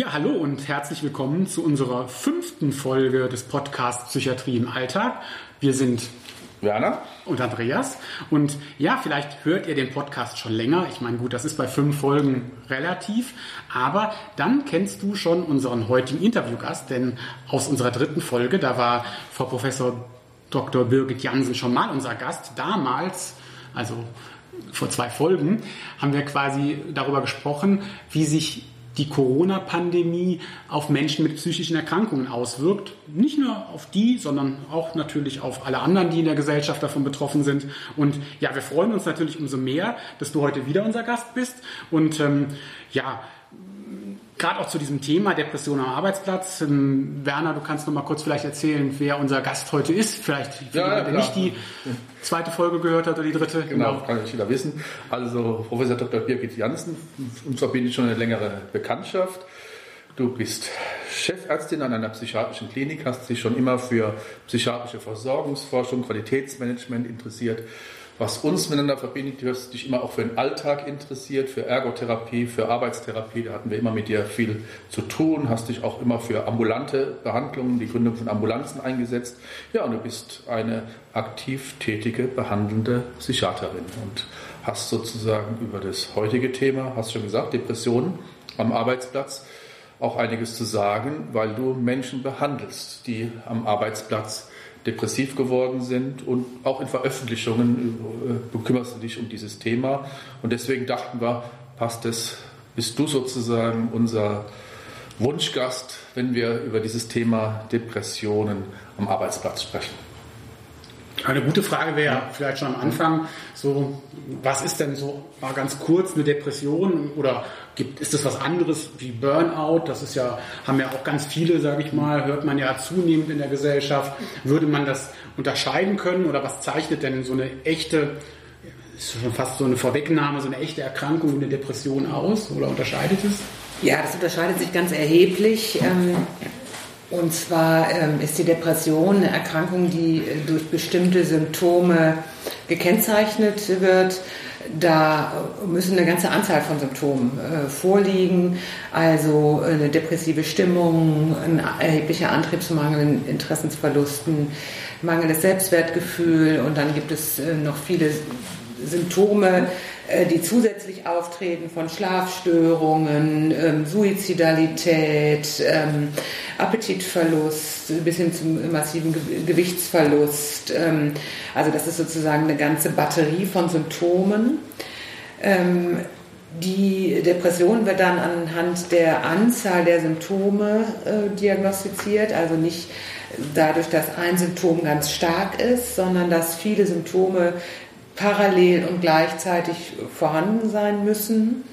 Ja, hallo und herzlich willkommen zu unserer fünften Folge des Podcasts Psychiatrie im Alltag. Wir sind Werner und Andreas. Und ja, vielleicht hört ihr den Podcast schon länger. Ich meine, gut, das ist bei fünf Folgen relativ. Aber dann kennst du schon unseren heutigen Interviewgast, denn aus unserer dritten Folge, da war Frau Professor Dr. Birgit Jansen schon mal unser Gast. Damals, also vor zwei Folgen, haben wir quasi darüber gesprochen, wie sich die Corona-Pandemie auf Menschen mit psychischen Erkrankungen auswirkt. Nicht nur auf die, sondern auch natürlich auf alle anderen, die in der Gesellschaft davon betroffen sind. Und ja, wir freuen uns natürlich umso mehr, dass du heute wieder unser Gast bist. Und ähm, ja, gerade auch zu diesem Thema Depression am Arbeitsplatz. Ähm, Werner, du kannst noch mal kurz vielleicht erzählen, wer unser Gast heute ist. Vielleicht, für ja, der nicht die zweite Folge gehört hat oder die dritte. Genau, genau. kann ich wieder wissen. Also Professor Dr. Birgit Janssen, uns verbindet schon eine längere Bekanntschaft. Du bist Chefärztin an einer psychiatrischen Klinik, hast dich schon immer für psychiatrische Versorgungsforschung, Qualitätsmanagement interessiert was uns miteinander verbindet. Du hast dich immer auch für den Alltag interessiert, für Ergotherapie, für Arbeitstherapie. Da hatten wir immer mit dir viel zu tun. Hast dich auch immer für ambulante Behandlungen, die Gründung von Ambulanzen eingesetzt. Ja, und du bist eine aktiv tätige, behandelnde Psychiaterin und hast sozusagen über das heutige Thema, hast schon gesagt, Depressionen am Arbeitsplatz, auch einiges zu sagen, weil du Menschen behandelst, die am Arbeitsplatz depressiv geworden sind und auch in Veröffentlichungen äh, bekümmerst du dich um dieses Thema. Und deswegen dachten wir, passt es, bist du sozusagen unser Wunschgast, wenn wir über dieses Thema Depressionen am Arbeitsplatz sprechen. Eine gute Frage wäre vielleicht schon am Anfang so, was ist denn so mal ganz kurz eine Depression oder gibt, ist das was anderes wie Burnout? Das ist ja, haben ja auch ganz viele, sage ich mal, hört man ja zunehmend in der Gesellschaft. Würde man das unterscheiden können oder was zeichnet denn so eine echte, ist schon fast so eine Vorwegnahme, so eine echte Erkrankung, eine Depression aus oder unterscheidet es? Ja, das unterscheidet sich ganz erheblich. Ähm, und zwar ähm, ist die Depression eine Erkrankung, die äh, durch bestimmte Symptome gekennzeichnet wird. Da müssen eine ganze Anzahl von Symptomen äh, vorliegen, also eine depressive Stimmung, ein erheblicher Antriebsmangel, Interessensverlusten, mangelndes Selbstwertgefühl und dann gibt es äh, noch viele Symptome, äh, die zusätzlich auftreten von Schlafstörungen, ähm, Suizidalität, ähm, Appetitverlust bis hin zum massiven Gewichtsverlust. Ähm, also das ist sozusagen eine ganze Batterie von Symptomen. Ähm, die Depression wird dann anhand der Anzahl der Symptome äh, diagnostiziert, also nicht dadurch, dass ein Symptom ganz stark ist, sondern dass viele Symptome parallel und gleichzeitig vorhanden sein müssen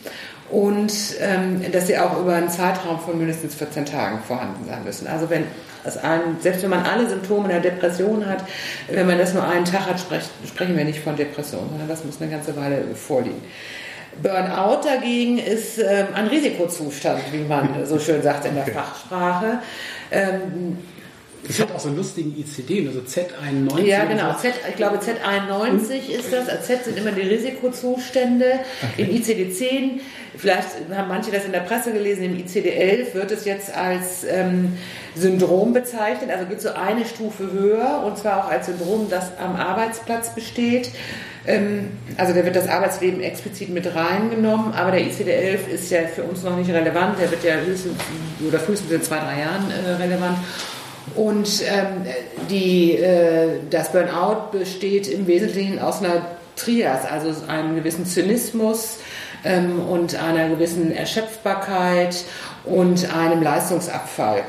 und ähm, dass sie auch über einen Zeitraum von mindestens 14 Tagen vorhanden sein müssen. Also wenn es ein, selbst wenn man alle Symptome einer Depression hat, wenn man das nur einen Tag hat, sprech, sprechen wir nicht von Depression, sondern das muss eine ganze Weile vorliegen. Burnout dagegen ist ähm, ein Risikozustand, wie man so schön sagt in der Fachsprache. Ähm, das hat auch so einen lustigen ICD, also Z91. Ja, genau. Z, ich glaube, Z91 ist das. Z sind immer die Risikozustände. Okay. Im ICD-10, vielleicht haben manche das in der Presse gelesen, im ICD-11 wird es jetzt als ähm, Syndrom bezeichnet. Also geht so eine Stufe höher und zwar auch als Syndrom, das am Arbeitsplatz besteht. Ähm, also da wird das Arbeitsleben explizit mit reingenommen, aber der ICD-11 ist ja für uns noch nicht relevant. Der wird ja höchstens oder frühestens in zwei, drei Jahren äh, relevant. Und ähm, die, äh, das Burnout besteht im Wesentlichen aus einer Trias, also einem gewissen Zynismus ähm, und einer gewissen Erschöpfbarkeit und einem Leistungsabfall.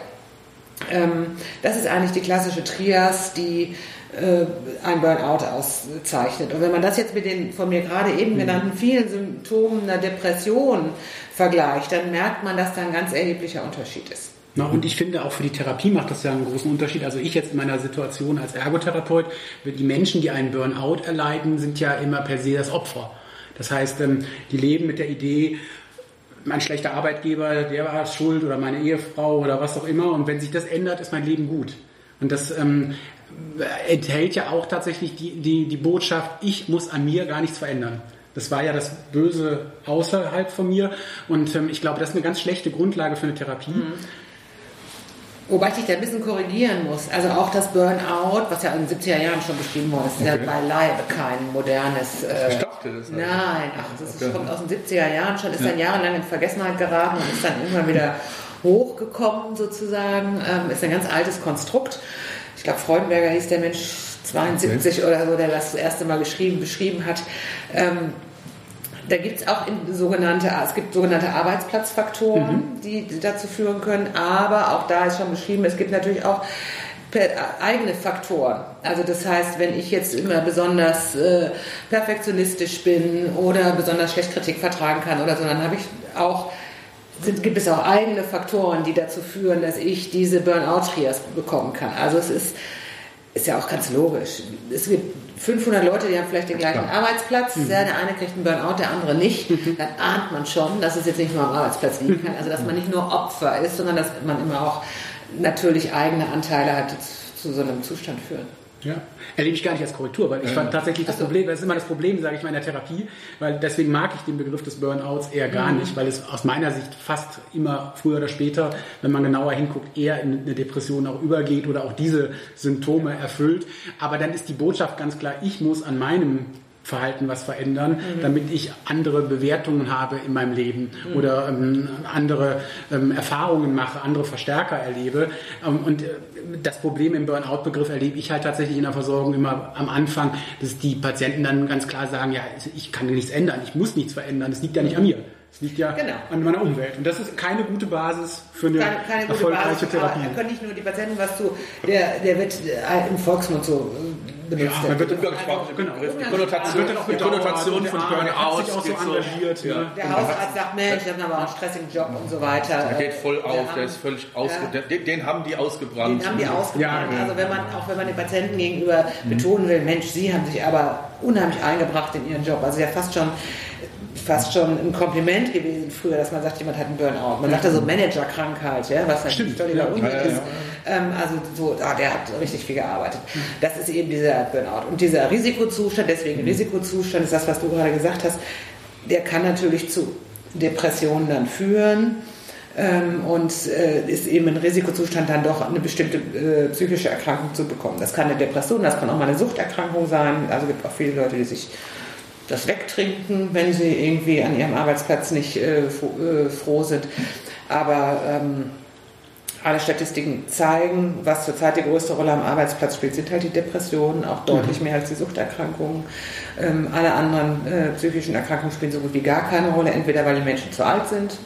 Ähm, das ist eigentlich die klassische Trias, die äh, ein Burnout auszeichnet. Und wenn man das jetzt mit den von mir gerade eben mhm. genannten vielen Symptomen einer Depression vergleicht, dann merkt man, dass da ein ganz erheblicher Unterschied ist. Na, und ich finde auch für die Therapie macht das ja einen großen Unterschied. Also ich jetzt in meiner Situation als Ergotherapeut, die Menschen, die einen Burnout erleiden, sind ja immer per se das Opfer. Das heißt, ähm, die leben mit der Idee, mein schlechter Arbeitgeber, der war schuld oder meine Ehefrau oder was auch immer. Und wenn sich das ändert, ist mein Leben gut. Und das ähm, enthält ja auch tatsächlich die, die, die Botschaft, ich muss an mir gar nichts verändern. Das war ja das Böse außerhalb von mir. Und ähm, ich glaube, das ist eine ganz schlechte Grundlage für eine Therapie. Mhm. Wobei ich dich da ein bisschen korrigieren muss. Also auch das Burnout, was ja in den 70er Jahren schon beschrieben worden ist, ist okay. ja beileibe kein modernes... Äh, ich dachte das. Nein, ach, das okay. kommt aus den 70er Jahren schon, ist ja. dann jahrelang in Vergessenheit geraten und ist dann irgendwann wieder hochgekommen sozusagen. Ähm, ist ein ganz altes Konstrukt. Ich glaube, Freudenberger hieß der Mensch 72 okay. oder so, der das, das erste Mal geschrieben, beschrieben hat. Ähm, da gibt es auch sogenannte, es gibt sogenannte Arbeitsplatzfaktoren, mhm. die dazu führen können, aber auch da ist schon beschrieben, es gibt natürlich auch eigene Faktoren. Also das heißt, wenn ich jetzt immer besonders äh, perfektionistisch bin oder besonders schlecht Kritik vertragen kann oder so, dann habe ich auch sind, gibt es auch eigene Faktoren, die dazu führen, dass ich diese Burnout-Trias bekommen kann. Also es ist, ist ja auch ganz logisch. Es gibt 500 Leute, die haben vielleicht den gleichen Klar. Arbeitsplatz. Mhm. Der eine kriegt einen Burnout, der andere nicht. Mhm. Dann ahnt man schon, dass es jetzt nicht nur am Arbeitsplatz liegen kann. Also dass man nicht nur Opfer ist, sondern dass man immer auch natürlich eigene Anteile hat, die zu so einem Zustand führen. Ja, erlebe ich gar nicht als Korrektur, weil ich fand tatsächlich das Problem, das ist immer das Problem, sage ich mal, in der Therapie, weil deswegen mag ich den Begriff des Burnouts eher gar mhm. nicht, weil es aus meiner Sicht fast immer früher oder später, wenn man genauer hinguckt, eher in eine Depression auch übergeht oder auch diese Symptome erfüllt. Aber dann ist die Botschaft ganz klar, ich muss an meinem Verhalten was verändern, mhm. damit ich andere Bewertungen habe in meinem Leben mhm. oder ähm, andere ähm, Erfahrungen mache, andere Verstärker erlebe. Ähm, und äh, das Problem im Burnout-Begriff erlebe ich halt tatsächlich in der Versorgung immer am Anfang, dass die Patienten dann ganz klar sagen, ja, ich kann nichts ändern, ich muss nichts verändern, es liegt ja nicht an mir. Es liegt ja genau. an meiner Umwelt. Und das ist keine gute Basis für eine keine, keine erfolgreiche Basis, Therapie. Da können nicht nur die Patienten was zu, der, der wird äh, im Volksmund so benutzt. Ja, man wird umgangssprachlich genau. Die Konnotation, wird dann auch die Konnotation von Burnout sich auch so engagiert. Ja. Der Hausarzt sagt, Mensch, ich habe aber auch einen stressigen Job und so weiter. Der geht voll auf, der, der ist völlig ausgebrannt. Den, den, haben die ausgebrannt. Den haben die ausgebrannt. Also wenn man, auch wenn man den Patienten gegenüber mhm. betonen will, Mensch, sie haben sich aber unheimlich eingebracht in ihren Job. Also ja fast schon fast schon ein Kompliment gewesen früher, dass man sagt, jemand hat einen Burnout. Man sagte so Managerkrankheit, ja, was natürlich völliger Unsinn ja, ja, ist. Ähm, also so, ah, der hat richtig viel gearbeitet. Das ist eben dieser Burnout. Und dieser Risikozustand, deswegen mhm. Risikozustand ist das, was du gerade gesagt hast, der kann natürlich zu Depressionen dann führen. Ähm, und äh, ist eben ein Risikozustand, dann doch eine bestimmte äh, psychische Erkrankung zu bekommen. Das kann eine Depression, das kann auch mal eine Suchterkrankung sein. Also gibt auch viele Leute, die sich das wegtrinken, wenn sie irgendwie an ihrem Arbeitsplatz nicht äh, äh, froh sind. Aber ähm, alle Statistiken zeigen, was zurzeit die größte Rolle am Arbeitsplatz spielt, sind halt die Depressionen, auch deutlich mhm. mehr als die Suchterkrankungen. Ähm, alle anderen äh, psychischen Erkrankungen spielen so gut wie gar keine Rolle, entweder weil die Menschen zu alt sind,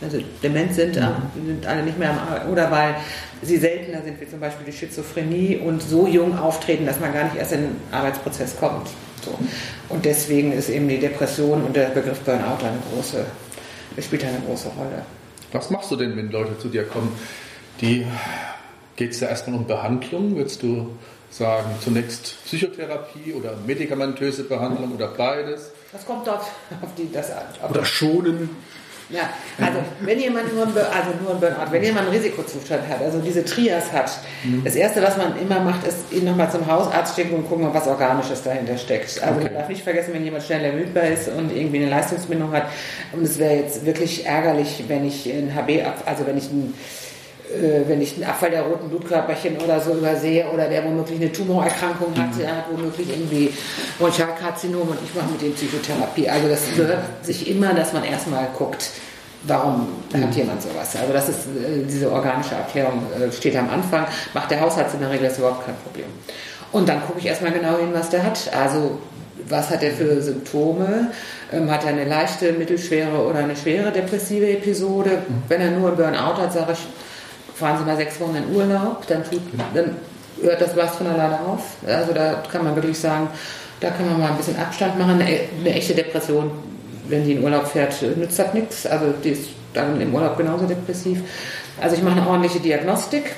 also dement sind, mhm. sind alle nicht mehr am Arbeitsplatz, oder weil sie seltener sind, wie zum Beispiel die Schizophrenie und so jung auftreten, dass man gar nicht erst in den Arbeitsprozess kommt. So. Und deswegen ist eben die Depression und der Begriff Burnout eine große, spielt eine große Rolle. Was machst du denn, wenn Leute zu dir kommen? Die geht es da erstmal um Behandlung? Würdest du sagen, zunächst Psychotherapie oder medikamentöse Behandlung oder beides? Das kommt dort auf die das an. Oder schonen. Ja, also wenn jemand nur ein, also nur ein Burnout, wenn jemand einen Risikozustand hat, also diese Trias hat, mhm. das Erste, was man immer macht, ist ihn nochmal zum Hausarzt schicken und gucken, was Organisches dahinter steckt. Also okay. man darf nicht vergessen, wenn jemand schnell ermüdbar ist und irgendwie eine Leistungsbindung hat. Und es wäre jetzt wirklich ärgerlich, wenn ich ein HB, also wenn ich ein äh, wenn ich einen Abfall der roten Blutkörperchen oder so übersehe oder der womöglich eine Tumorerkrankung hat, mhm. der hat womöglich irgendwie Bronchialkarzinom und ich mache mit dem Psychotherapie. Also das gehört sich immer, dass man erstmal guckt, warum mhm. hat jemand sowas. Also das ist äh, diese organische Erklärung äh, steht am Anfang, macht der Hausarzt in der Regel ist überhaupt kein Problem. Und dann gucke ich erstmal genau hin, was der hat. Also was hat er für Symptome? Ähm, hat er eine leichte, mittelschwere oder eine schwere depressive Episode? Mhm. Wenn er nur einen Burnout hat, sage ich, fahren Sie mal sechs Wochen in Urlaub, dann, tut, dann hört das was von alleine auf. Also da kann man wirklich sagen, da kann man mal ein bisschen Abstand machen. Eine, eine echte Depression, wenn die in Urlaub fährt, nützt das nichts. Also die ist dann im Urlaub genauso depressiv. Also ich mache eine ordentliche Diagnostik,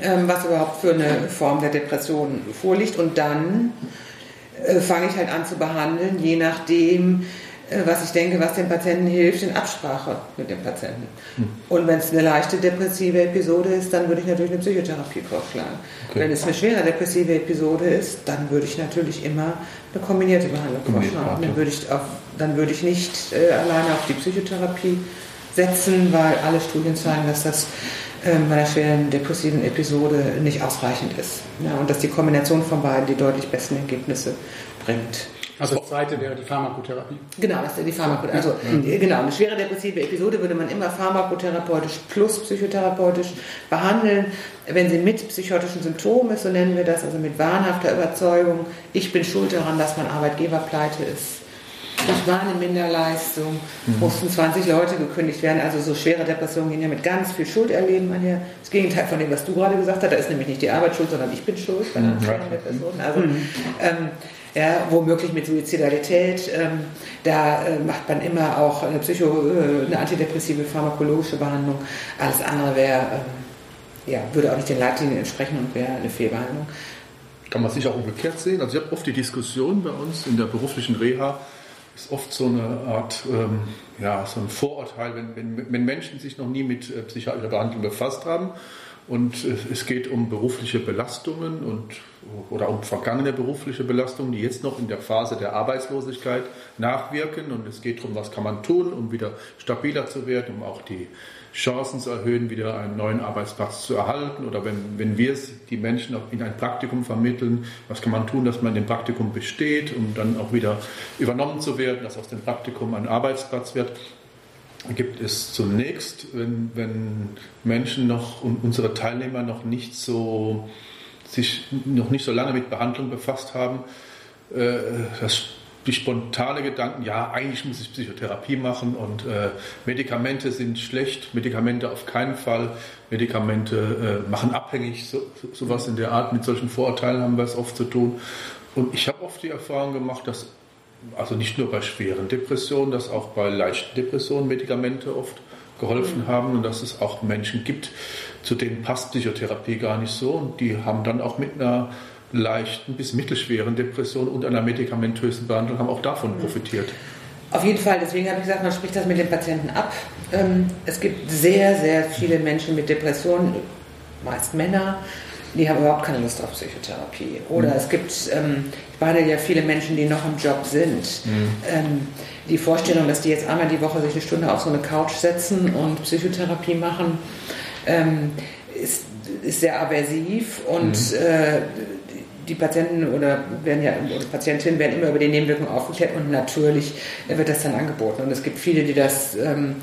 ähm, was überhaupt für eine Form der Depression vorliegt. Und dann äh, fange ich halt an zu behandeln, je nachdem, was ich denke, was dem Patienten hilft, in Absprache mit dem Patienten. Hm. Und wenn es eine leichte depressive Episode ist, dann würde ich natürlich eine Psychotherapie vorschlagen. Okay. Wenn es eine schwere depressive Episode ist, dann würde ich natürlich immer eine kombinierte Behandlung vorschlagen. Dann würde ich, auf, dann würde ich nicht äh, alleine auf die Psychotherapie setzen, weil alle Studien zeigen, dass das äh, bei einer schweren depressiven Episode nicht ausreichend ist. Ja, und dass die Kombination von beiden die deutlich besten Ergebnisse bringt. Also das zweite wäre die Pharmakotherapie. Genau, das ist die Pharmakotherapie. Also mhm. genau, eine schwere depressive Episode würde man immer pharmakotherapeutisch plus psychotherapeutisch behandeln. Wenn sie mit psychotischen Symptomen ist, so nennen wir das, also mit wahnhafter Überzeugung, ich bin schuld daran, dass mein Arbeitgeber pleite ist, ich war eine Minderleistung, mhm. mussten 20 Leute gekündigt werden. Also so schwere Depressionen gehen ja mit ganz viel Schuld erleben einher. Das Gegenteil von dem, was du gerade gesagt hast, da ist nämlich nicht die Arbeit schuld, sondern ich bin schuld bei einer mhm. schweren Depression. Also mhm. ähm, ja, womöglich mit Suizidalität. Ähm, da äh, macht man immer auch eine, Psycho, äh, eine antidepressive pharmakologische Behandlung. Alles andere wäre, ähm, ja, würde auch nicht den Leitlinien entsprechen und wäre eine Fehlbehandlung. Kann man sich auch umgekehrt sehen? Also ich habe oft die Diskussion bei uns in der beruflichen Reha, ist oft so eine Art, ähm, ja, so ein Vorurteil, wenn, wenn, wenn Menschen sich noch nie mit äh, psychiatrischer Behandlung befasst haben und es geht um berufliche Belastungen und, oder um vergangene berufliche Belastungen, die jetzt noch in der Phase der Arbeitslosigkeit nachwirken und es geht darum, was kann man tun, um wieder stabiler zu werden, um auch die Chancen zu erhöhen, wieder einen neuen Arbeitsplatz zu erhalten oder wenn, wenn wir die Menschen in ein Praktikum vermitteln, was kann man tun, dass man in dem Praktikum besteht, um dann auch wieder übernommen zu werden, dass aus dem Praktikum ein Arbeitsplatz wird. Gibt es zunächst, wenn, wenn Menschen noch und unsere Teilnehmer noch nicht so sich noch nicht so lange mit Behandlung befasst haben, äh, das die spontane Gedanken, ja, eigentlich muss ich Psychotherapie machen und äh, Medikamente sind schlecht, Medikamente auf keinen Fall, Medikamente äh, machen abhängig, so, so, sowas in der Art, mit solchen Vorurteilen haben wir es oft zu tun. Und ich habe oft die Erfahrung gemacht, dass, also nicht nur bei schweren Depressionen, dass auch bei leichten Depressionen Medikamente oft geholfen mhm. haben und dass es auch Menschen gibt, zu denen passt Psychotherapie gar nicht so und die haben dann auch mit einer leichten bis mittelschweren Depressionen und einer medikamentösen Behandlung haben auch davon profitiert. Auf jeden Fall, deswegen habe ich gesagt, man spricht das mit den Patienten ab. Ähm, es gibt sehr, sehr viele Menschen mit Depressionen, meist Männer, die haben überhaupt keine Lust auf Psychotherapie. Oder mhm. es gibt, ähm, ich behandle ja viele Menschen, die noch im Job sind. Mhm. Ähm, die Vorstellung, dass die jetzt einmal die Woche sich eine Stunde auf so eine Couch setzen und Psychotherapie machen, ist, ist sehr aversiv und mhm. äh, die Patienten oder werden ja oder Patientinnen werden immer über die Nebenwirkungen aufgeklärt und natürlich wird das dann angeboten. Und es gibt viele, die das ähm,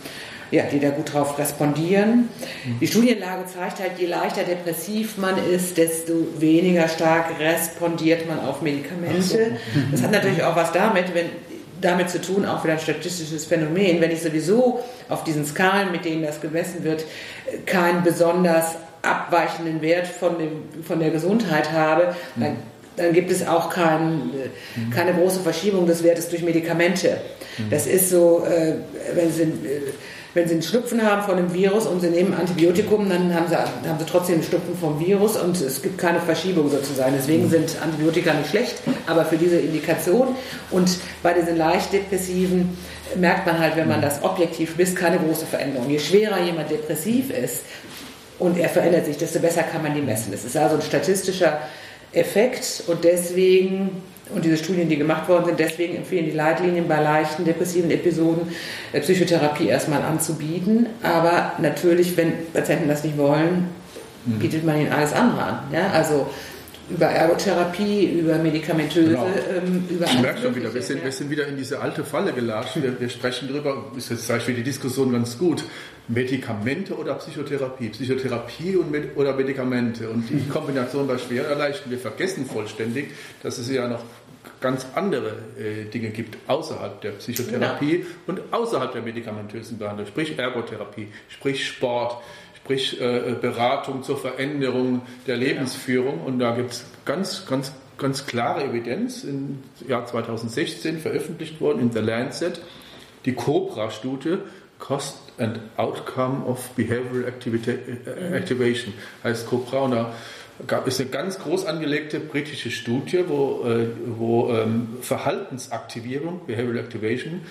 ja, die da gut drauf respondieren. Die Studienlage zeigt halt, je leichter depressiv man ist, desto weniger stark respondiert man auf Medikamente. Das hat natürlich auch was damit, wenn damit zu tun, auch wieder ein statistisches Phänomen, wenn ich sowieso auf diesen Skalen, mit denen das gemessen wird, kein besonders abweichenden Wert von, dem, von der Gesundheit habe, dann, dann gibt es auch kein, keine große Verschiebung des Wertes durch Medikamente. Das ist so, äh, wenn Sie äh, wenn sie einen Schnupfen haben von einem Virus und sie nehmen Antibiotikum, dann haben sie, haben sie trotzdem einen Schnupfen vom Virus und es gibt keine Verschiebung sozusagen. Deswegen sind Antibiotika nicht schlecht, aber für diese Indikation und bei diesen leicht depressiven merkt man halt, wenn man das objektiv misst, keine große Veränderung. Je schwerer jemand depressiv ist, und er verändert sich, desto besser kann man die messen. Das ist also ein statistischer Effekt und deswegen, und diese Studien, die gemacht worden sind, deswegen empfehlen die Leitlinien bei leichten depressiven Episoden äh, Psychotherapie erstmal anzubieten. Aber natürlich, wenn Patienten das nicht wollen, mhm. bietet man ihnen alles andere an. Ja? Also über Ergotherapie, über medikamentöse, genau. ähm, über Ich merke schon wieder, wir sind, wir sind wieder in diese alte Falle gelatscht. Wir, wir sprechen darüber, ist jetzt zum die Diskussion ganz gut. Medikamente oder Psychotherapie? Psychotherapie und Med oder Medikamente? Und die Kombination bei schweren Leichten, wir vergessen vollständig, dass es ja noch ganz andere äh, Dinge gibt außerhalb der Psychotherapie genau. und außerhalb der medikamentösen Behandlung, sprich Ergotherapie, sprich Sport, sprich äh, Beratung zur Veränderung der Lebensführung. Und da gibt es ganz, ganz, ganz klare Evidenz im Jahr 2016 veröffentlicht worden in The Lancet, die COBRA-Studie, Cost and Outcome of Behavioral Activity, äh, Activation, heißt. Und da gab es eine ganz groß angelegte britische Studie, wo, äh, wo ähm, Verhaltensaktivierung, Behavioral Activation,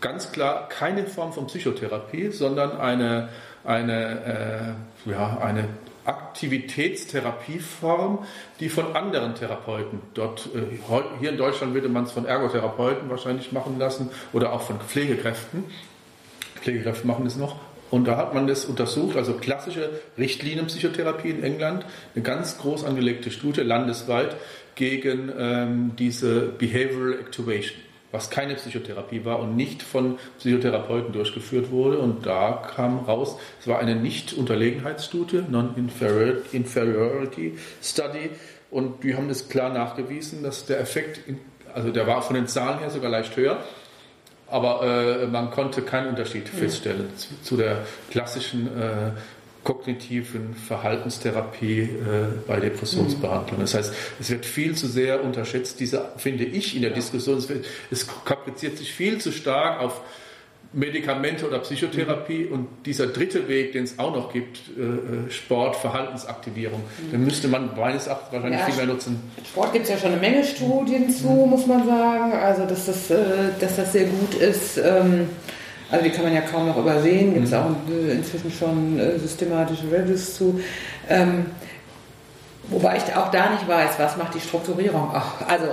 ganz klar keine Form von Psychotherapie, sondern eine, eine, äh, ja, eine Aktivitätstherapieform, die von anderen Therapeuten dort, äh, hier in Deutschland würde man es von Ergotherapeuten wahrscheinlich machen lassen oder auch von Pflegekräften. Pflegekräfte machen es noch. Und da hat man das untersucht, also klassische Richtlinienpsychotherapie in England, eine ganz groß angelegte Studie landesweit gegen ähm, diese Behavioral Activation was keine Psychotherapie war und nicht von Psychotherapeuten durchgeführt wurde. Und da kam raus, es war eine Nicht-Unterlegenheitsstudie, Non-Inferiority Study. Und die haben das klar nachgewiesen, dass der Effekt, also der war von den Zahlen her sogar leicht höher, aber äh, man konnte keinen Unterschied feststellen zu, zu der klassischen äh, kognitiven Verhaltenstherapie äh, bei Depressionsbehandlung. Das heißt, es wird viel zu sehr unterschätzt, diese, finde ich, in der Diskussion, es, wird, es kapriziert sich viel zu stark auf Medikamente oder Psychotherapie mhm. und dieser dritte Weg, den es auch noch gibt, äh, äh Sport, Verhaltensaktivierung, mhm. den müsste man meines Erachtens wahrscheinlich ja, viel mehr nutzen. Sport gibt es ja schon eine Menge Studien zu, mhm. muss man sagen, also dass das, äh, dass das sehr gut ist. Ähm, also die kann man ja kaum noch übersehen, gibt es mhm. auch äh, inzwischen schon äh, systematische Reviews zu. Ähm, wobei ich auch da nicht weiß, was macht die Strukturierung auch. Also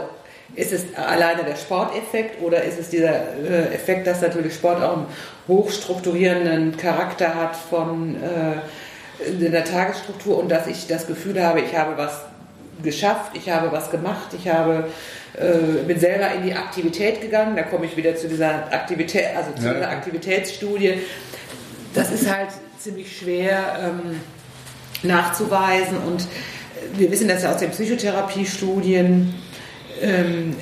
ist es alleine der Sporteffekt oder ist es dieser äh, Effekt, dass natürlich Sport auch einen hochstrukturierenden Charakter hat von äh, in der Tagesstruktur und dass ich das Gefühl habe, ich habe was geschafft, ich habe was gemacht, ich habe äh, bin selber in die Aktivität gegangen, da komme ich wieder zu dieser Aktivität, also zu ja. dieser Aktivitätsstudie. Das ist halt ziemlich schwer ähm, nachzuweisen und wir wissen das ja aus den Psychotherapiestudien. Ähm,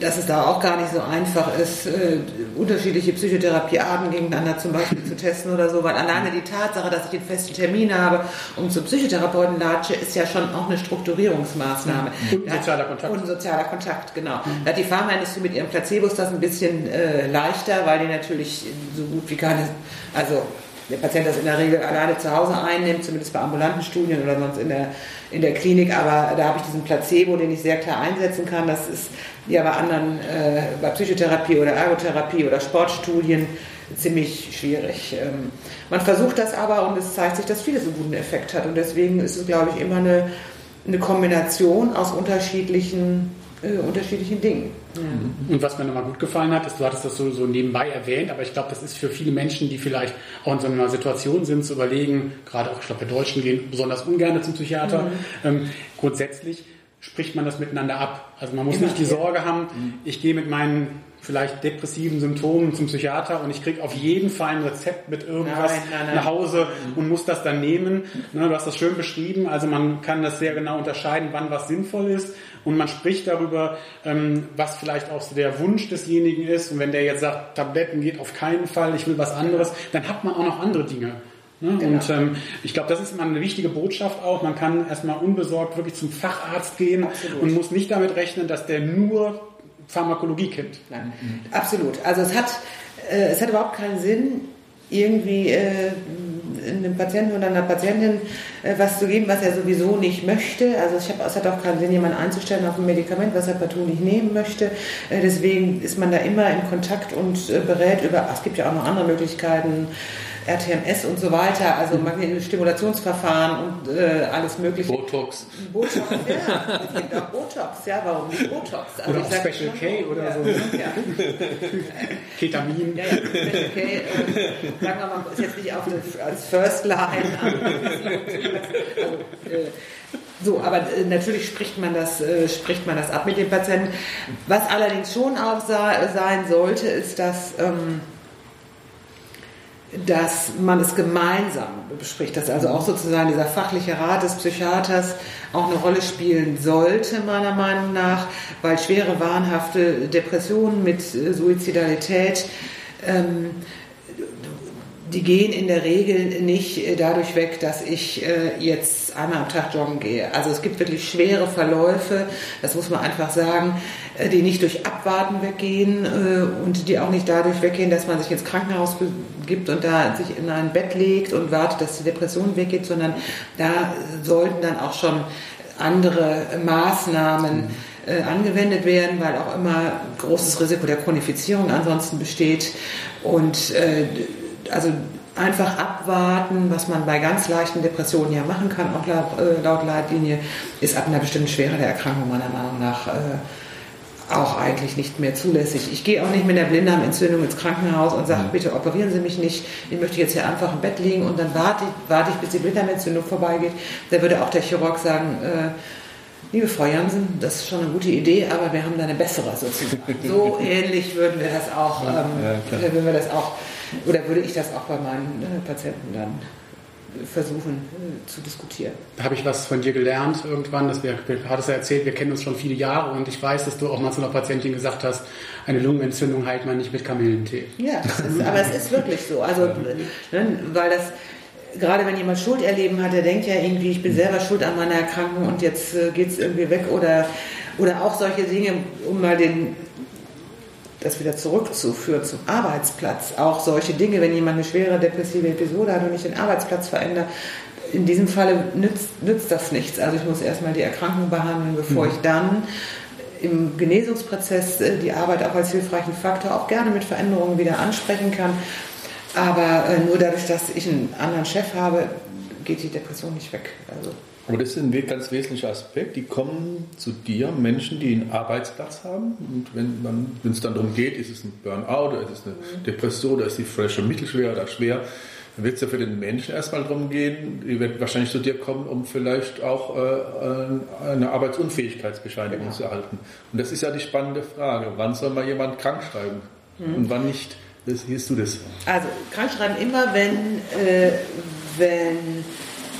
dass es da auch gar nicht so einfach ist, äh, unterschiedliche Psychotherapiearten gegeneinander zum Beispiel zu testen oder so, weil alleine die Tatsache, dass ich den festen Termin habe und zum Psychotherapeuten latsche, ist ja schon auch eine Strukturierungsmaßnahme. Und ein sozialer Kontakt. Und ein sozialer Kontakt, genau. Mhm. Da hat die Pharmaindustrie mit ihren Placebos das ein bisschen äh, leichter, weil die natürlich so gut wie keine, also der Patient das in der Regel alleine zu Hause einnimmt, zumindest bei ambulanten Studien oder sonst in der, in der Klinik. Aber da habe ich diesen Placebo, den ich sehr klar einsetzen kann. Das ist ja bei anderen, äh, bei Psychotherapie oder Ergotherapie oder Sportstudien ziemlich schwierig. Ähm, man versucht das aber und es zeigt sich, dass vieles einen guten Effekt hat. Und deswegen ist es, glaube ich, immer eine, eine Kombination aus unterschiedlichen äh, unterschiedlichen Dingen. Ja. Und was mir nochmal gut gefallen hat, ist, du hattest das so, so nebenbei erwähnt, aber ich glaube, das ist für viele Menschen, die vielleicht auch in so einer Situation sind, zu überlegen, gerade auch, ich glaube, wir Deutschen gehen besonders ungern zum Psychiater, mhm. ähm, grundsätzlich spricht man das miteinander ab. Also man muss Immer. nicht die Sorge haben, mhm. ich gehe mit meinen vielleicht depressiven Symptomen zum Psychiater und ich kriege auf jeden Fall ein Rezept mit irgendwas nein, nein, nein. nach Hause und muss das dann nehmen. Ne, du hast das schön beschrieben, also man kann das sehr genau unterscheiden, wann was sinnvoll ist und man spricht darüber, ähm, was vielleicht auch so der Wunsch desjenigen ist und wenn der jetzt sagt, Tabletten geht auf keinen Fall, ich will was anderes, dann hat man auch noch andere Dinge. Ne? Genau. Und ähm, ich glaube, das ist mal eine wichtige Botschaft auch. Man kann erstmal unbesorgt wirklich zum Facharzt gehen Absolut. und muss nicht damit rechnen, dass der nur Pharmakologie kennt. Nein. Mhm. Absolut. Also es hat, äh, es hat überhaupt keinen Sinn, irgendwie äh, einem Patienten oder einer Patientin äh, was zu geben, was er sowieso nicht möchte. Also ich hab, es hat auch keinen Sinn, jemanden einzustellen auf ein Medikament, was er partout nicht nehmen möchte. Äh, deswegen ist man da immer in Kontakt und äh, berät über, es gibt ja auch noch andere Möglichkeiten, RTMS und so weiter, also Stimulationsverfahren und äh, alles mögliche. Botox. Botox, ja. Es gibt auch Botox, ja, warum nicht Botox? Also oder auch Special K oder ja. so. Ja. Ketamin. Ja, ja, Special K, äh, sagen wir mal, ist jetzt nicht auf das, als First Line. also, äh, so, aber äh, natürlich spricht man das, äh, spricht man das ab mit dem Patienten. Was allerdings schon auch sein sollte, ist, dass ähm, dass man es gemeinsam bespricht, dass also auch sozusagen dieser fachliche Rat des Psychiaters auch eine Rolle spielen sollte, meiner Meinung nach, weil schwere wahnhafte Depressionen mit äh, Suizidalität ähm, die gehen in der Regel nicht äh, dadurch weg, dass ich äh, jetzt einmal am Tag joggen gehe. Also es gibt wirklich schwere Verläufe, das muss man einfach sagen, äh, die nicht durch Abwarten weggehen und die auch nicht dadurch weggehen, dass man sich ins Krankenhaus begibt und da sich in ein Bett legt und wartet, dass die Depression weggeht, sondern da sollten dann auch schon andere Maßnahmen äh, angewendet werden, weil auch immer großes Risiko der Chronifizierung ansonsten besteht. Und äh, also einfach abwarten, was man bei ganz leichten Depressionen ja machen kann, auch laut, äh, laut Leitlinie, ist ab einer bestimmten Schwere der Erkrankung meiner Meinung nach äh, auch eigentlich nicht mehr zulässig. Ich gehe auch nicht mit der Blinddarmentzündung ins Krankenhaus und sage, bitte operieren Sie mich nicht, ich möchte jetzt hier einfach im Bett liegen und dann warte ich, warte ich bis die Blinddarmentzündung vorbeigeht. Da würde auch der Chirurg sagen, äh, Liebe Frau Jansen, das ist schon eine gute Idee, aber wir haben da eine bessere sozusagen. So ähnlich würden wir das auch, ähm, ja, würden wir das auch oder würde ich das auch bei meinen äh, Patienten dann versuchen äh, zu diskutieren. Da habe ich was von dir gelernt irgendwann. Das wir, du hattest ja erzählt, wir kennen uns schon viele Jahre und ich weiß, dass du auch mal zu einer Patientin gesagt hast, eine Lungenentzündung heilt man nicht mit Kamillentee. Ja, ist, aber es ist wirklich so. Also, ne, weil das gerade wenn jemand Schuld erleben hat, der denkt ja irgendwie, ich bin selber schuld an meiner Erkrankung und jetzt äh, geht es irgendwie weg oder, oder auch solche Dinge, um mal den das wieder zurückzuführen zum Arbeitsplatz. Auch solche Dinge, wenn jemand eine schwere depressive Episode hat und ich den Arbeitsplatz verändere, in diesem Falle nützt, nützt das nichts. Also ich muss erstmal die Erkrankung behandeln, bevor mhm. ich dann im Genesungsprozess äh, die Arbeit auch als hilfreichen Faktor auch gerne mit Veränderungen wieder ansprechen kann. Aber äh, nur dadurch, dass ich einen anderen Chef habe, geht die Depression nicht weg. Also aber das ist ein ganz wesentlicher Aspekt. Die kommen zu dir, Menschen, die einen Arbeitsplatz haben. Und wenn es dann darum geht, ist es ein Burnout oder ist es eine Depression oder ist die schon mittelschwer oder schwer, dann wird es ja für den Menschen erstmal darum gehen, die wird wahrscheinlich zu dir kommen, um vielleicht auch äh, eine Arbeitsunfähigkeitsbescheinigung genau. zu erhalten. Und das ist ja die spannende Frage. Wann soll mal jemand krank schreiben mhm. und wann nicht? Das, siehst du das? Also krank schreiben immer, wenn, äh, wenn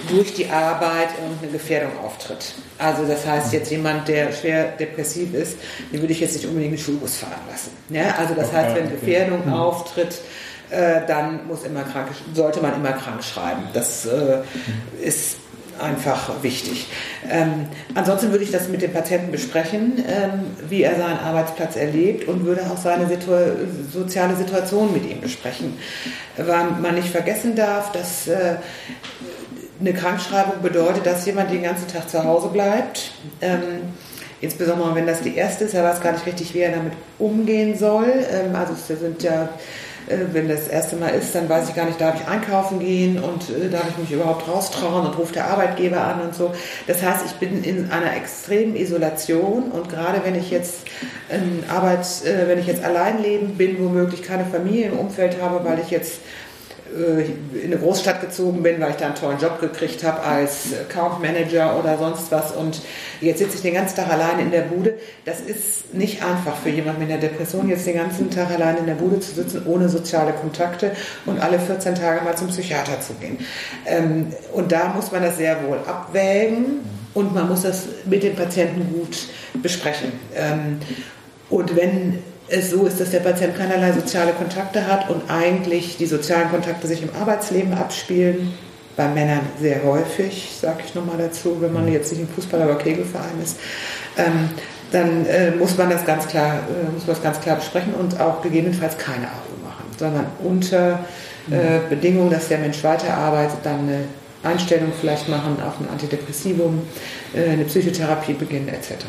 durch die Arbeit irgendeine Gefährdung auftritt. Also das heißt jetzt jemand, der schwer depressiv ist, den würde ich jetzt nicht unbedingt den Schulbus fahren lassen. Ja, also das heißt, wenn Gefährdung mhm. auftritt, äh, dann muss immer krank, sollte man immer krank schreiben. Das äh, ist einfach wichtig. Ähm, ansonsten würde ich das mit dem Patienten besprechen, ähm, wie er seinen Arbeitsplatz erlebt und würde auch seine Situ soziale Situation mit ihm besprechen. Weil man nicht vergessen darf, dass äh, eine Krankschreibung bedeutet, dass jemand den ganzen Tag zu Hause bleibt. Ähm, insbesondere wenn das die erste ist, er weiß gar nicht richtig, wie er damit umgehen soll. Ähm, also es sind ja, wenn das erste Mal ist, dann weiß ich gar nicht, darf ich einkaufen gehen und äh, darf ich mich überhaupt raustrauen und ruft der Arbeitgeber an und so. Das heißt, ich bin in einer extremen Isolation und gerade wenn ich jetzt ähm, Arbeit, äh, wenn ich jetzt allein leben bin, womöglich keine Familie im Umfeld habe, weil ich jetzt äh, in eine Großstadt gezogen bin, weil ich da einen tollen Job gekriegt habe als Account Manager oder sonst was und jetzt sitze ich den ganzen Tag allein in der Bude. Das ist nicht einfach für jemanden mit einer Depression, jetzt den ganzen Tag allein in der Bude zu sitzen, ohne soziale Kontakte und alle 14 Tage mal zum Psychiater zu gehen. Ähm, und da muss man das sehr wohl abwägen und man muss das mit dem Patienten gut besprechen. Ähm, und wenn es so ist, dass der Patient keinerlei soziale Kontakte hat und eigentlich die sozialen Kontakte sich im Arbeitsleben abspielen. Bei Männern sehr häufig, sage ich nochmal dazu, wenn man jetzt nicht im Fußball, aber Kegelverein ist. Ähm, dann äh, muss man das ganz klar, äh, muss man das ganz klar besprechen und auch gegebenenfalls keine AU machen, sondern unter äh, mhm. Bedingung, dass der Mensch weiterarbeitet, dann eine Einstellung vielleicht machen auf ein Antidepressivum, äh, eine Psychotherapie beginnen etc.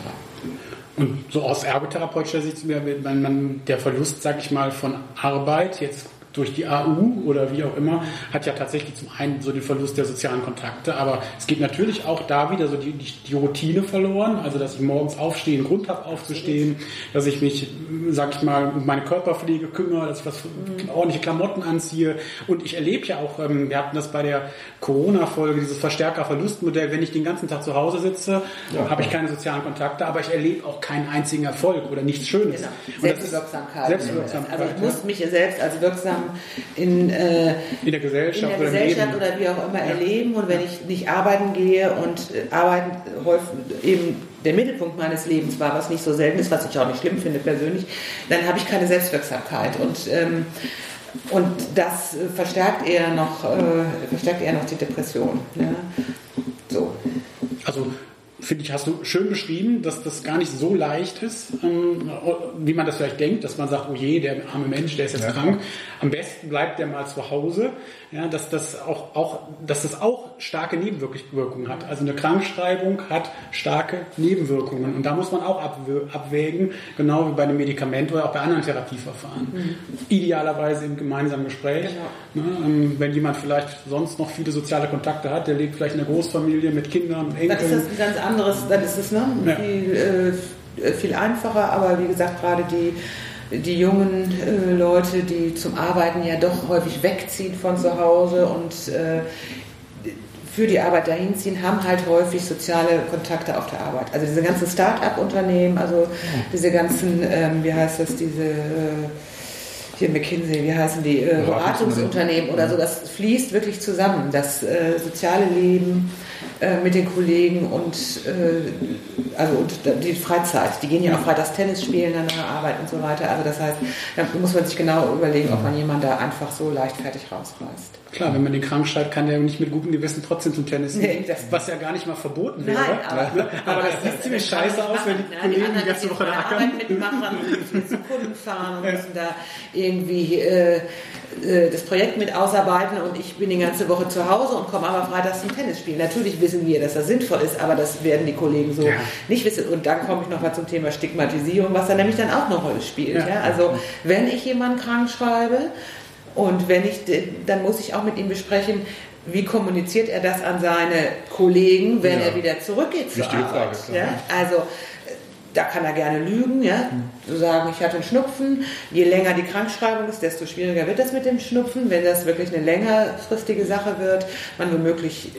Und so aus ergotherapeutischer Sicht, wenn man der Verlust, sag ich mal, von Arbeit jetzt durch die AU oder wie auch immer, hat ja tatsächlich zum einen so den Verlust der sozialen Kontakte, aber es geht natürlich auch da wieder so die, die, die Routine verloren, also dass ich morgens aufstehe, einen Grund habe aufzustehen, dass ich mich, sag ich mal, um meine Körperpflege kümmere, dass ich was mhm. ordentliche Klamotten anziehe und ich erlebe ja auch, ähm, wir hatten das bei der Corona-Folge, dieses Verstärker-Verlustmodell, wenn ich den ganzen Tag zu Hause sitze, ja, habe ich keine sozialen Kontakte, aber ich erlebe auch keinen einzigen Erfolg oder nichts Schönes. Genau. Selbstwirksamkeit. Selbstwirksamkeit. Also ich muss mich selbst als wirksam in, äh, in der Gesellschaft, in der Gesellschaft oder, oder, wie auch immer ja. erleben. Und wenn ich nicht arbeiten gehe und äh, arbeiten häufig eben der Mittelpunkt meines Lebens war, was nicht so selten ist, was ich auch nicht schlimm finde persönlich, dann habe ich keine Selbstwirksamkeit. Und, ähm, und das verstärkt eher noch, äh, verstärkt eher noch die Depression. Ja? So. Also finde ich, hast du schön beschrieben, dass das gar nicht so leicht ist, ähm, wie man das vielleicht denkt, dass man sagt, oh je, der arme Mensch, der ist jetzt ja. krank. Am besten bleibt der mal zu Hause. Ja, dass das auch, auch, dass das auch starke Nebenwirkungen hat. Also eine Krankschreibung hat starke Nebenwirkungen. Und da muss man auch abwägen, genau wie bei einem Medikament oder auch bei anderen Therapieverfahren. Mhm. Idealerweise im gemeinsamen Gespräch. Genau. Ne, ähm, wenn jemand vielleicht sonst noch viele soziale Kontakte hat, der lebt vielleicht in einer Großfamilie mit Kindern und Enkeln. Anderes, dann ist es ne, ja. viel, äh, viel einfacher, aber wie gesagt, gerade die die jungen äh, Leute, die zum Arbeiten ja doch häufig wegziehen von zu Hause und äh, für die Arbeit dahin ziehen, haben halt häufig soziale Kontakte auf der Arbeit. Also diese ganzen Start-up-Unternehmen, also diese ganzen, ähm, wie heißt das, diese äh, hier McKinsey, wie heißen die, äh, Beratungsunternehmen oder so, das fließt wirklich zusammen. Das äh, soziale Leben äh, mit den Kollegen und, äh, also, und die Freizeit. Die gehen ja auch freitags Tennis spielen an der Arbeit und so weiter. Also das heißt, da muss man sich genau überlegen, ob man jemanden da einfach so leichtfertig rausreißt. Klar, wenn man den krank schreibt, kann der nicht mit gutem Gewissen trotzdem zum Tennis gehen, nee, was ja gar nicht mal verboten wäre. Nein, aber, aber das sieht ziemlich scheiße aus, wenn die ja, Kollegen die ganze Woche da ackern. mitmachen, müssen zu Kunden fahren und müssen da irgendwie äh, äh, das Projekt mit ausarbeiten und ich bin die ganze Woche zu Hause und komme aber freitags zum Tennis spielen. Natürlich wissen wir, dass das sinnvoll ist, aber das werden die Kollegen so ja. nicht wissen. Und dann komme ich nochmal zum Thema Stigmatisierung, was da nämlich dann auch eine Rolle spielt. Ja. Ja? Also wenn ich jemanden krank schreibe und wenn ich, dann muss ich auch mit ihm besprechen, wie kommuniziert er das an seine Kollegen, wenn er wieder zurückgeht zur Arbeit. Frage, ja? Also da kann er gerne lügen, ja, mhm. sagen, ich hatte einen Schnupfen. Je länger die Krankschreibung ist, desto schwieriger wird das mit dem Schnupfen. Wenn das wirklich eine längerfristige Sache wird, man womöglich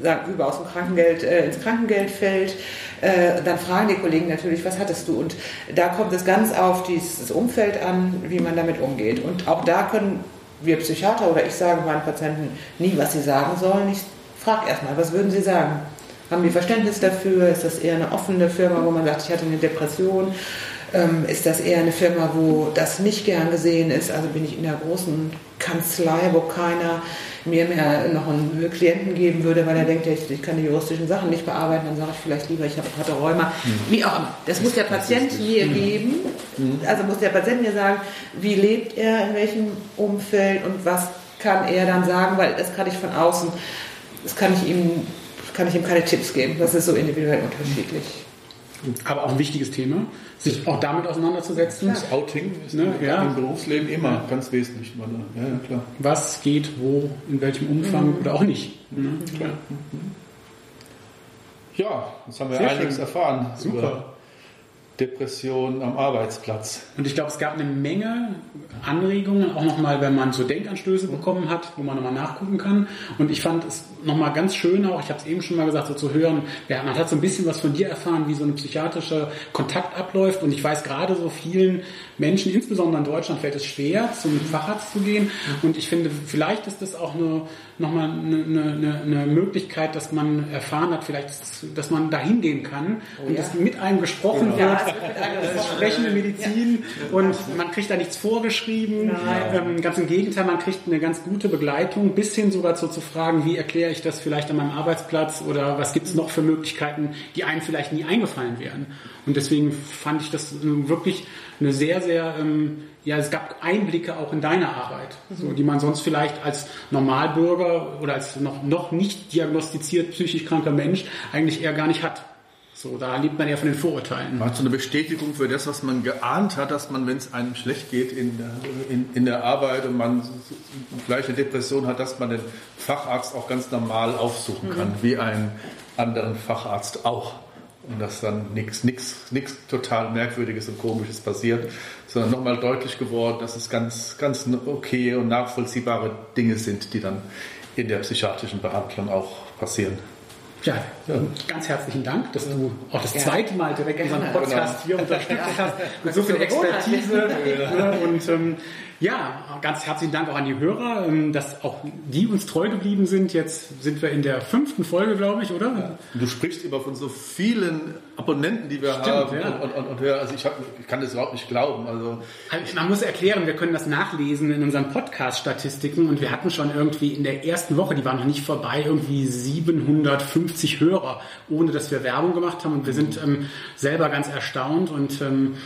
sagen, über aus dem Krankengeld äh, ins Krankengeld fällt, äh, dann fragen die Kollegen natürlich, was hattest du? Und da kommt es ganz auf dieses Umfeld an, wie man damit umgeht. Und auch da können wir Psychiater oder ich sagen meinen Patienten nie, was sie sagen sollen. Ich frage erstmal, was würden sie sagen? Haben die Verständnis dafür? Ist das eher eine offene Firma, wo man sagt, ich hatte eine Depression? Ähm, ist das eher eine Firma, wo das nicht gern gesehen ist? Also bin ich in einer großen Kanzlei, wo keiner mir mehr noch einen Klienten geben würde, weil er denkt, ich, ich kann die juristischen Sachen nicht bearbeiten, dann sage ich vielleicht lieber, ich habe hatte Rheuma. Mhm. Wie auch immer. Das muss der Patient mir geben. Mhm. Also muss der Patient mir sagen, wie lebt er, in welchem Umfeld und was kann er dann sagen, weil das kann ich von außen, das kann ich ihm kann ich ihm keine Tipps geben. Das ist so individuell unterschiedlich. Aber auch ein wichtiges Thema, sich auch damit auseinanderzusetzen. Das Outing ist ne, ja. im Berufsleben immer ja. ganz wesentlich. Ja, ja, klar. Was geht wo, in welchem Umfang mhm. oder auch nicht. Ne? Klar. Ja, jetzt haben wir Sehr einiges schön. erfahren. Super. Depression am Arbeitsplatz. Und ich glaube, es gab eine Menge Anregungen, auch nochmal, wenn man so Denkanstöße bekommen hat, wo man nochmal nachgucken kann. Und ich fand es nochmal ganz schön auch, ich habe es eben schon mal gesagt, so zu hören, man hat so ein bisschen was von dir erfahren, wie so ein psychiatrischer Kontakt abläuft. Und ich weiß gerade so vielen Menschen, insbesondere in Deutschland, fällt es schwer, zum Facharzt zu gehen. Und ich finde, vielleicht ist das auch eine, nochmal eine, eine, eine Möglichkeit, dass man erfahren hat, vielleicht, dass man da hingehen kann oh, und ja. dass mit einem gesprochen genau. wird, äh, sprechende Medizin ja. und man kriegt da nichts vorgeschrieben. Ähm, ganz im Gegenteil, man kriegt eine ganz gute Begleitung, bis hin sogar zu, zu fragen, wie erkläre ich das vielleicht an meinem Arbeitsplatz oder was gibt es noch für Möglichkeiten, die einem vielleicht nie eingefallen wären. Und deswegen fand ich das wirklich eine sehr, sehr, ähm, ja, es gab Einblicke auch in deine Arbeit, so, die man sonst vielleicht als Normalbürger oder als noch, noch nicht diagnostiziert psychisch kranker Mensch eigentlich eher gar nicht hat. So, da lebt man ja von den Vorurteilen. Man hat so eine Bestätigung für das, was man geahnt hat, dass man, wenn es einem schlecht geht in der, in, in der Arbeit und man gleich eine Depression hat, dass man den Facharzt auch ganz normal aufsuchen kann, mhm. wie einen anderen Facharzt auch. Und dass dann nichts nichts total Merkwürdiges und Komisches passiert, sondern nochmal deutlich geworden, dass es ganz, ganz okay und nachvollziehbare Dinge sind, die dann in der psychiatrischen Behandlung auch passieren. Ja, ganz herzlichen Dank, dass du auch das zweite Mal direkt unseren Podcast hier unterstützt hast mit so viel Expertise. Und ähm, ja, ganz herzlichen Dank auch an die Hörer, ähm, dass auch die uns treu geblieben sind. Jetzt sind wir in der fünften Folge, glaube ich, oder? Ja. Du sprichst immer von so vielen Abonnenten, die wir Stimmt, haben. Ja. Und, und, und, also ich, hab, ich, kann das überhaupt nicht glauben. Also Man muss erklären, wir können das nachlesen in unseren Podcast-Statistiken und wir hatten schon irgendwie in der ersten Woche, die war noch nicht vorbei, irgendwie 750 50 Hörer, ohne dass wir Werbung gemacht haben. Und wir sind ähm, selber ganz erstaunt. Und ähm,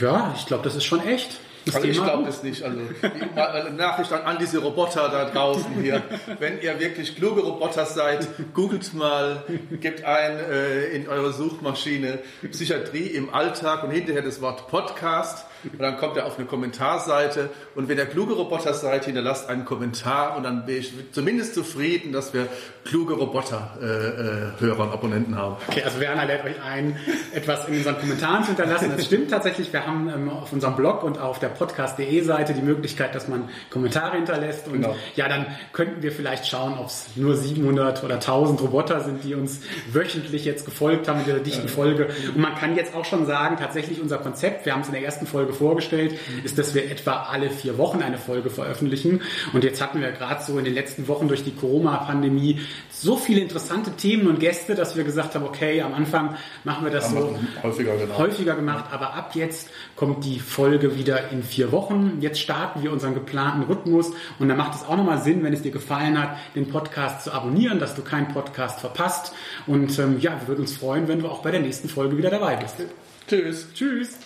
ja, ich glaube, das ist schon echt. Also ich glaube das nicht. Also die Nachricht an, an diese Roboter da draußen hier. Wenn ihr wirklich kluge Roboter seid, googelt mal, gebt ein äh, in eure Suchmaschine Psychiatrie im Alltag und hinterher das Wort Podcast und dann kommt er auf eine Kommentarseite und wenn ihr kluge Roboter seid, hinterlasst einen Kommentar und dann bin ich zumindest zufrieden, dass wir kluge Roboter-Hörer äh, äh, und Abonnenten haben. Okay, also Werner lädt euch ein, etwas in unseren Kommentaren zu hinterlassen. Das stimmt tatsächlich. Wir haben ähm, auf unserem Blog und auf der podcast.de Seite die Möglichkeit, dass man Kommentare hinterlässt und genau. ja, dann könnten wir vielleicht schauen, ob es nur 700 oder 1000 Roboter sind, die uns wöchentlich jetzt gefolgt haben in dieser dichten Folge. Und man kann jetzt auch schon sagen, tatsächlich unser Konzept, wir haben es in der ersten Folge vorgestellt, ist, dass wir etwa alle vier Wochen eine Folge veröffentlichen. Und jetzt hatten wir gerade so in den letzten Wochen durch die Corona-Pandemie so viele interessante Themen und Gäste, dass wir gesagt haben, okay, am Anfang machen wir das haben so wir häufiger, genau. häufiger gemacht, aber ab jetzt kommt die Folge wieder in vier Wochen. Jetzt starten wir unseren geplanten Rhythmus und da macht es auch nochmal Sinn, wenn es dir gefallen hat, den Podcast zu abonnieren, dass du keinen Podcast verpasst. Und ähm, ja, wir würden uns freuen, wenn du auch bei der nächsten Folge wieder dabei bist. Tschüss. Tschüss.